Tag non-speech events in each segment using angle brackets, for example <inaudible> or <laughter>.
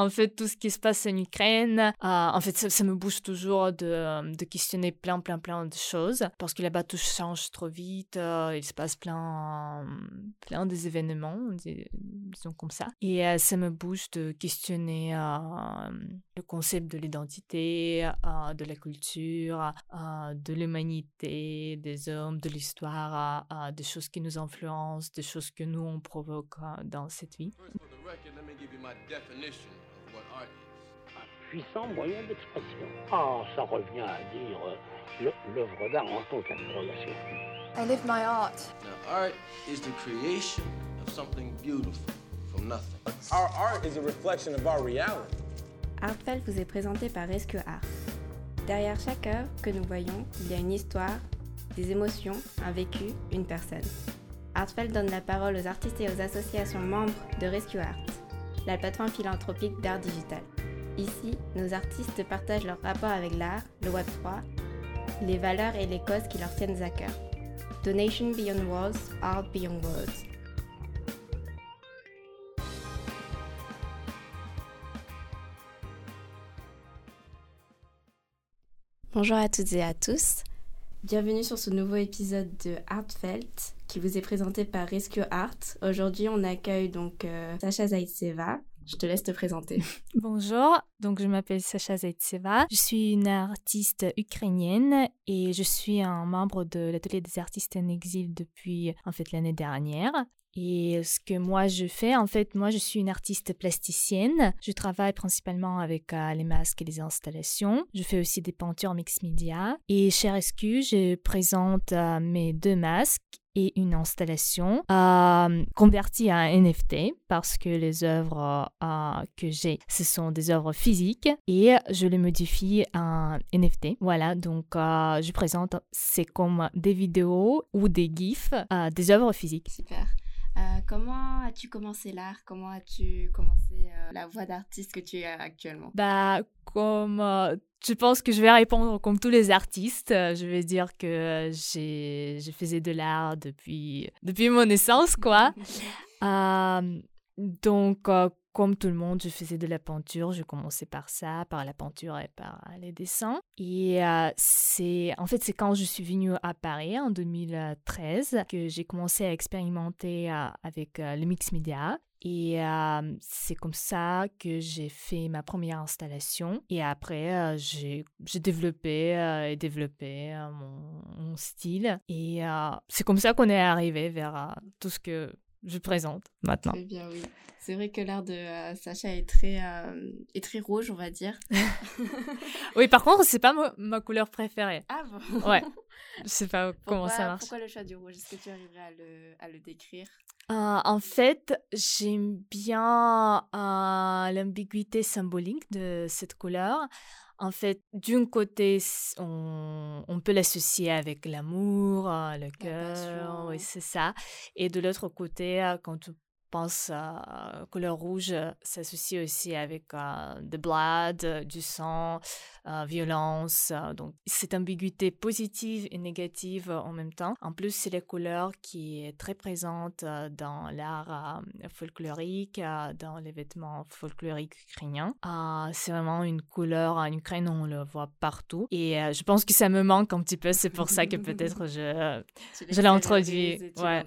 en fait, tout ce qui se passe en Ukraine, en fait, ça, me bouge toujours de, de, questionner plein, plein, plein de choses parce que là-bas, tout change trop vite. il se passe plein, plein des événements, disons comme ça. Et ça me bouge de questionner le concept de l'identité, de la culture, de l'humanité, des hommes, de l'histoire, des choses qui nous influencent, des choses que nous, on provoque dans cette vie. Un puissant moyen d'expression. Ah, ça revient à dire euh, l'œuvre d'art en tant qu'interrogation. I live my art. Now, art is the creation of something beautiful from nothing. Our art is a reflection of our reality. Artfelt vous est présenté par Rescue Art. Derrière chaque œuvre que nous voyons, il y a une histoire, des émotions, un vécu, une personne. Artfelt donne la parole aux artistes et aux associations membres de Rescue Art, la plateforme philanthropique d'art digital. Ici, nos artistes partagent leur rapport avec l'art, le Web3, les valeurs et les causes qui leur tiennent à cœur. Donation Beyond Walls, Art Beyond Words. Bonjour à toutes et à tous. Bienvenue sur ce nouveau épisode de Artfelt qui vous est présenté par Rescue Art. Aujourd'hui, on accueille donc euh, Sacha Zaitseva. Je te laisse te présenter. <laughs> Bonjour, donc je m'appelle Sacha Zaitseva. Je suis une artiste ukrainienne et je suis un membre de l'atelier des artistes en exil depuis en fait l'année dernière. Et ce que moi je fais, en fait, moi je suis une artiste plasticienne. Je travaille principalement avec euh, les masques et les installations. Je fais aussi des peintures mix media. Et chez Rescue, je présente euh, mes deux masques et une installation euh, convertie à NFT parce que les œuvres que j'ai, ce sont des œuvres physiques et je les modifie en NFT. Voilà, donc je présente, c'est comme des vidéos ou des GIFs, des œuvres physiques. Super. Euh, comment as-tu commencé l'art? Comment as-tu commencé euh, la voie d'artiste que tu es actuellement? Bah, comme euh, je pense que je vais répondre comme tous les artistes. Je vais dire que j'ai, je faisais de l'art depuis, depuis mon naissance, quoi. <laughs> donc, comme tout le monde, je faisais de la peinture. Je commençais par ça, par la peinture et par les dessins. Et euh, c'est, en fait, c'est quand je suis venue à Paris en 2013 que j'ai commencé à expérimenter euh, avec euh, le mix média. Et c'est comme ça que j'ai fait ma première installation. Et après, j'ai, développé et développé mon, style. Et c'est comme ça qu'on est arrivé vers tout ce que je présente maintenant. Très bien, oui. C'est vrai que l'art de euh, Sacha est très, euh, est très rouge, on va dire. <laughs> oui, par contre, c'est pas ma, couleur préférée. Ah bon? Ouais. <laughs> Je sais pas comment ça marche. Pourquoi le choix du rouge? Est-ce que tu arriverais à le, à le décrire? Euh, En fait, j'aime bien l'ambiguïté symbolique de cette couleur. En fait, d'un côté, on, on peut l'associer avec l'amour, le cœur, oui, c'est ça. Et de l'autre côté, quand pense à couleur rouge s'associe aussi avec euh, de blood, du sang, euh, violence. donc, cette ambiguïté positive et négative en même temps. En plus, c'est la couleur qui est très présente dans l'art folklorique, dans les vêtements folkloriques ukrainiens. c'est vraiment une couleur en Ukraine, on le voit partout. Et je pense que ça me manque un petit peu. C'est pour ça que peut-être <laughs> je, je l'ai introduit, ouais,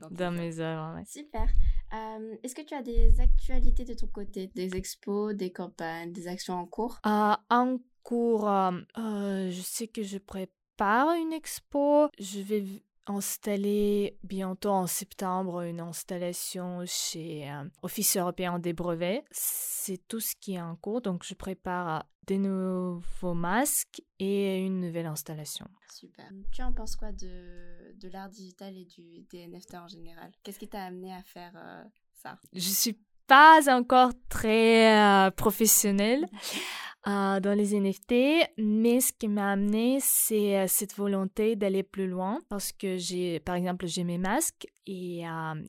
dans, dans, mes œuvres. Super. Euh, est-ce que tu as des actualités de ton côté, des expos, des campagnes, des actions en cours? Euh, En cours, euh, je sais que je prépare une expo. Je vais installer bientôt en septembre une installation chez Office européen des brevets. C'est tout ce qui est en cours, donc je prépare des nouveaux masques et une nouvelle installation. Super. Tu en penses quoi de, de l'art digital et du, des NFT en général? Qu'est-ce qui t'a amené à faire euh, ça? Je suis pas encore très euh, professionnelle <laughs> euh, dans les NFT, mais ce qui m'a amené, c'est cette volonté d'aller plus loin parce que j'ai, par exemple, j'ai mes masques et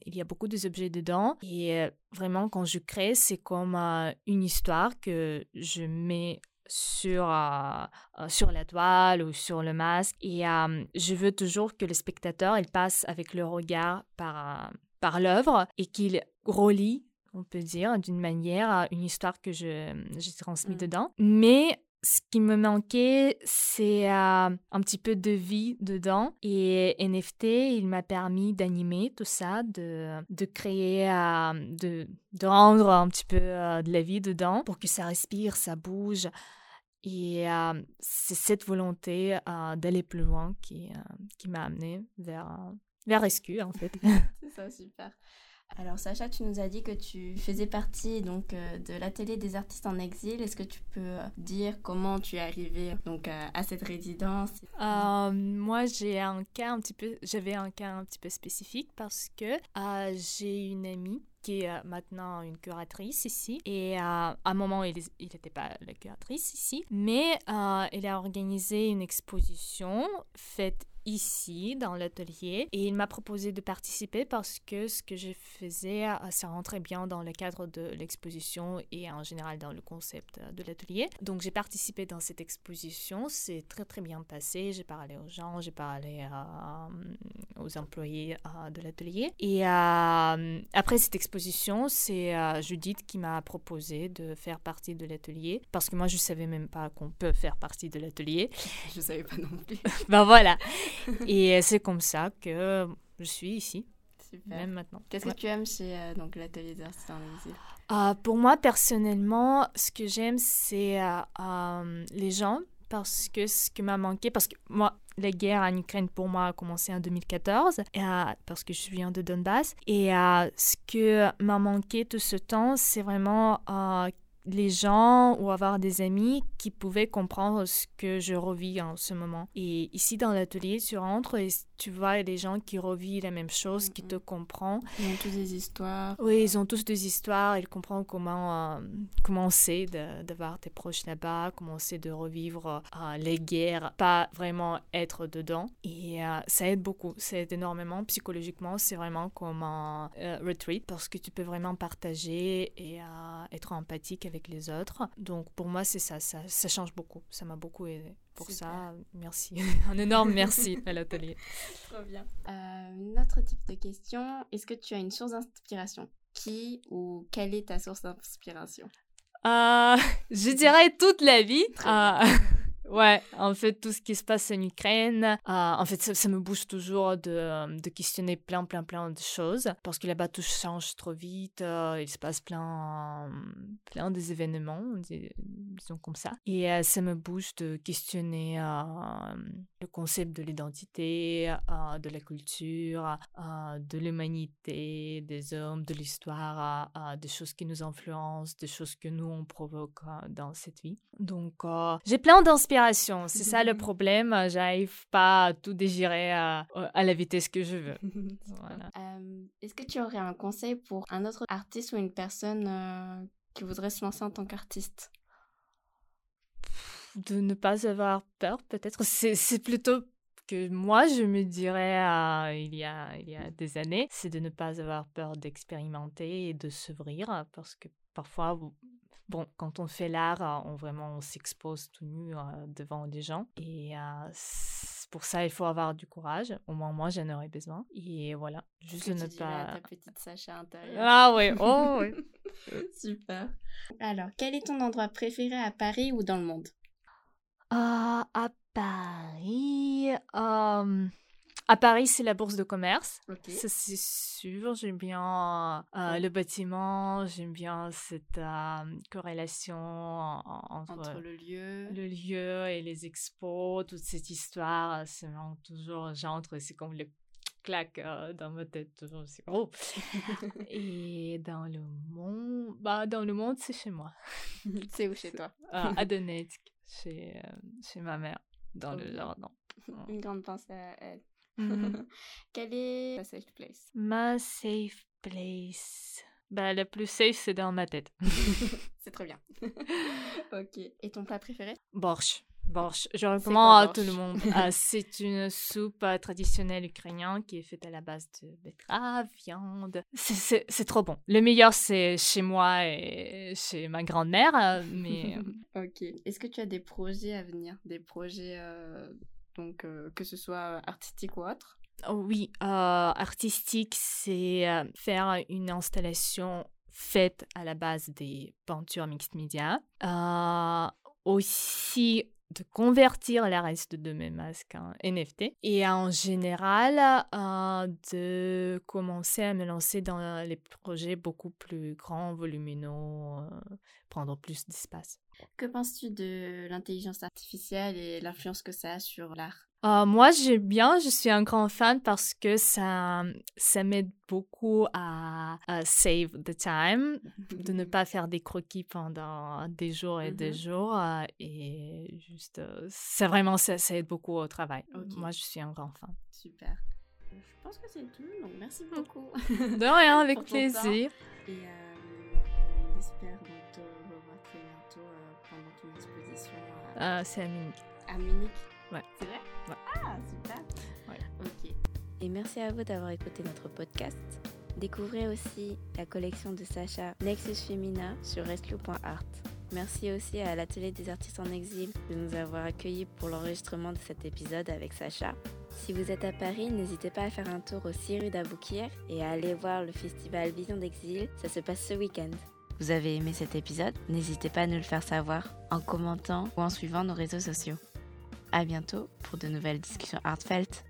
il y a beaucoup d'objets dedans et vraiment quand je crée, c'est comme une histoire que je mets sur, euh, euh, sur la toile ou sur le masque. Et euh, je veux toujours que le spectateur il passe avec le regard par, par l'œuvre et qu'il relie on peut dire, d'une manière, une histoire que j'ai transmise mmh. dedans. Mais ce qui me manquait, c'est euh, un petit peu de vie dedans. Et NFT, il m'a permis d'animer tout ça, de, de créer, euh, de, de, rendre un petit peu euh, de la vie dedans pour que ça respire, ça bouge. Et c'est cette volonté d'aller plus loin qui, qui m'a amené vers, vers Rescue, en fait. <laughs> c'est ça, super. Alors Sacha, tu nous as dit que tu faisais partie donc euh, de l'atelier des artistes en exil. Est-ce que tu peux euh, dire comment tu es arrivée donc euh, à cette résidence? Moi, j'ai un cas un petit peu, j'avais un cas un petit peu spécifique parce que j'ai une amie qui est maintenant une curatrice ici. Et à un moment, il n'était pas la curatrice ici, mais elle a organisé une exposition faite ici dans l'atelier et il m'a proposé de participer parce que ce que je faisais, euh, ça rentrait bien dans le cadre de l'exposition et en général dans le concept euh, de l'atelier. Donc j'ai participé dans cette exposition, c'est très très bien passé, j'ai parlé aux gens, j'ai parlé euh, aux employés de l'atelier. Et après cette exposition, c'est Judith qui m'a proposé de faire partie de l'atelier parce que moi je savais même pas qu'on peut faire partie de l'atelier. <laughs> Je savais pas non plus. <laughs> ben voilà. <laughs> et c'est comme ça que je suis ici. Même maintenant. Qu'est-ce que tu aimes chez euh, donc l'atelier des artistes en exil euh, Pour moi, personnellement, ce que j'aime, c'est euh, les gens parce que ce qui m'a manqué, parce que moi, la guerre en Ukraine pour moi a commencé en 2014 et, parce que je viens de Donbass. Et ce que m'a manqué tout ce temps, c'est vraiment les gens ou avoir des amis qui pouvaient comprendre ce que je revis en ce moment. Et ici dans l'atelier, tu rentres et tu vois les gens qui revivent la même chose, qui te comprennent. Ils ont tous des histoires. Oui, ils ont tous des histoires. Ils comprennent comment, euh, comment c'est d'avoir tes proches là-bas, comment c'est de revivre euh, les guerres, pas vraiment être dedans. Et euh, ça aide beaucoup, ça aide énormément psychologiquement. C'est vraiment comme un retreat parce que tu peux vraiment partager et être empathique avec les autres. Donc pour moi, c'est ça, ça, ça, change beaucoup. Ça m'a beaucoup aidé. Pour ça, merci. <laughs> Un énorme merci à l'atelier. <laughs> Trop bien. Euh, un autre type de question, est-ce que tu as une source d'inspiration? Qui ou quelle est ta source d'inspiration? Euh, Je dirais toute la vie. <laughs> Ouais, en fait, tout ce qui se passe en Ukraine, euh, en fait, ça, me bouge toujours de, euh, de, questionner plein, plein, plein de choses parce que là-bas, tout change trop vite, euh, il se passe plein, plein des événements, disons comme ça. Et ça me bouge de questionner le concept de l'identité, de la culture, de l'humanité, des hommes, de l'histoire, des choses qui nous influencent, des choses que nous, on provoque dans cette vie. Donc, j'ai plein c'est ça le <laughs> problème. J'arrive pas à tout dégirer à, la vitesse que je veux. <laughs> Euh, est-ce que tu aurais un conseil pour un autre artiste ou une personne euh, qui voudrait se lancer en tant qu'artiste? De ne pas avoir peur, peut-être. C'est plutôt que moi je me dirais euh, il, y a, il y a des années, c'est de ne pas avoir peur d'expérimenter et de s'ouvrir parce que parfois Bon, quand on fait l'art, euh, on vraiment s'expose tout nu euh, devant des gens. Et euh, pour ça, il faut avoir du courage. Au moins, moi, j'en aurais besoin. Et voilà, juste ne pas. ta petite Sacha intérieure. Ah oui, oh oui. <laughs> Super. Alors, quel est ton endroit préféré à Paris ou dans le monde? À Paris. À Paris, c'est la bourse de commerce. Ça, c'est sûr. J'aime bien euh, le bâtiment. J'aime bien cette euh, corrélation entre, le lieu. le lieu et les expos, toute cette histoire. C'est vraiment toujours, j'entre, c'est comme le claque euh, dans ma tête. Toujours, c'est oh. <laughs> et dans le monde, bah, dans le monde, c'est chez moi. <laughs> c'est où chez toi? <laughs> À Donetsk, chez, chez ma mère, dans le jardin. Une grande pensée à elle. Mmh. <laughs> Quelle est ta safe place? Ma safe place. Bah, la plus safe, c'est dans ma tête. <laughs> <laughs> c'est très bien. ok. Et ton plat préféré? Borsch. Borsch. Je recommande à tout le monde. Ah, c'est une soupe euh, traditionnelle ukrainienne qui est faite à la base de betterave, viande. C'est trop bon. Le meilleur, c'est chez moi et chez ma grand-mère. Euh, mais... ok. Est-ce que tu as des projets à venir? Des projets euh, donc euh, que ce soit artistique ou autre Oui, euh, artistique, c'est euh, faire une installation fait à la base des peintures mixed media. Euh, aussi de convertir le reste de mes masques en NFT et en général euh, de commencer à me lancer dans les projets beaucoup plus grands, volumineux, euh, prendre plus d'espace. Que penses-tu de l'intelligence artificielle et l'influence que ça a sur l'art? Euh, moi, j'aime bien, je suis un grand fan parce que ça, ça m'aide beaucoup à, save the time, de ne pas faire des croquis pendant des jours et des mm-hmm. jours. Euh, et juste, euh, c'est vraiment, ça, ça, aide beaucoup au travail. Moi, je suis un grand fan. Super. Je pense que c'est tout, donc merci mm. beaucoup. De rien, <laughs> avec plaisir. Et espère ton exposition. c'est à Munich. À Munich Ouais. C'est vrai? Ah, super. Ouais. Ok. Et merci à vous d'avoir écouté notre podcast. Découvrez aussi la collection de Sacha Nexus Femina sur rescue.art. Merci aussi à l'Atelier des artistes en exil de nous avoir accueillis pour l'enregistrement de cet épisode avec Sacha. Si vous êtes à Paris, n'hésitez pas à faire un tour au 6 rue d'Aboukir et à aller voir le festival Vision d'Exil. Ça se passe ce week-end. Vous avez aimé cet épisode? N'hésitez pas à nous le faire savoir en commentant ou en suivant nos réseaux sociaux. À bientôt pour de nouvelles discussions heartfelt.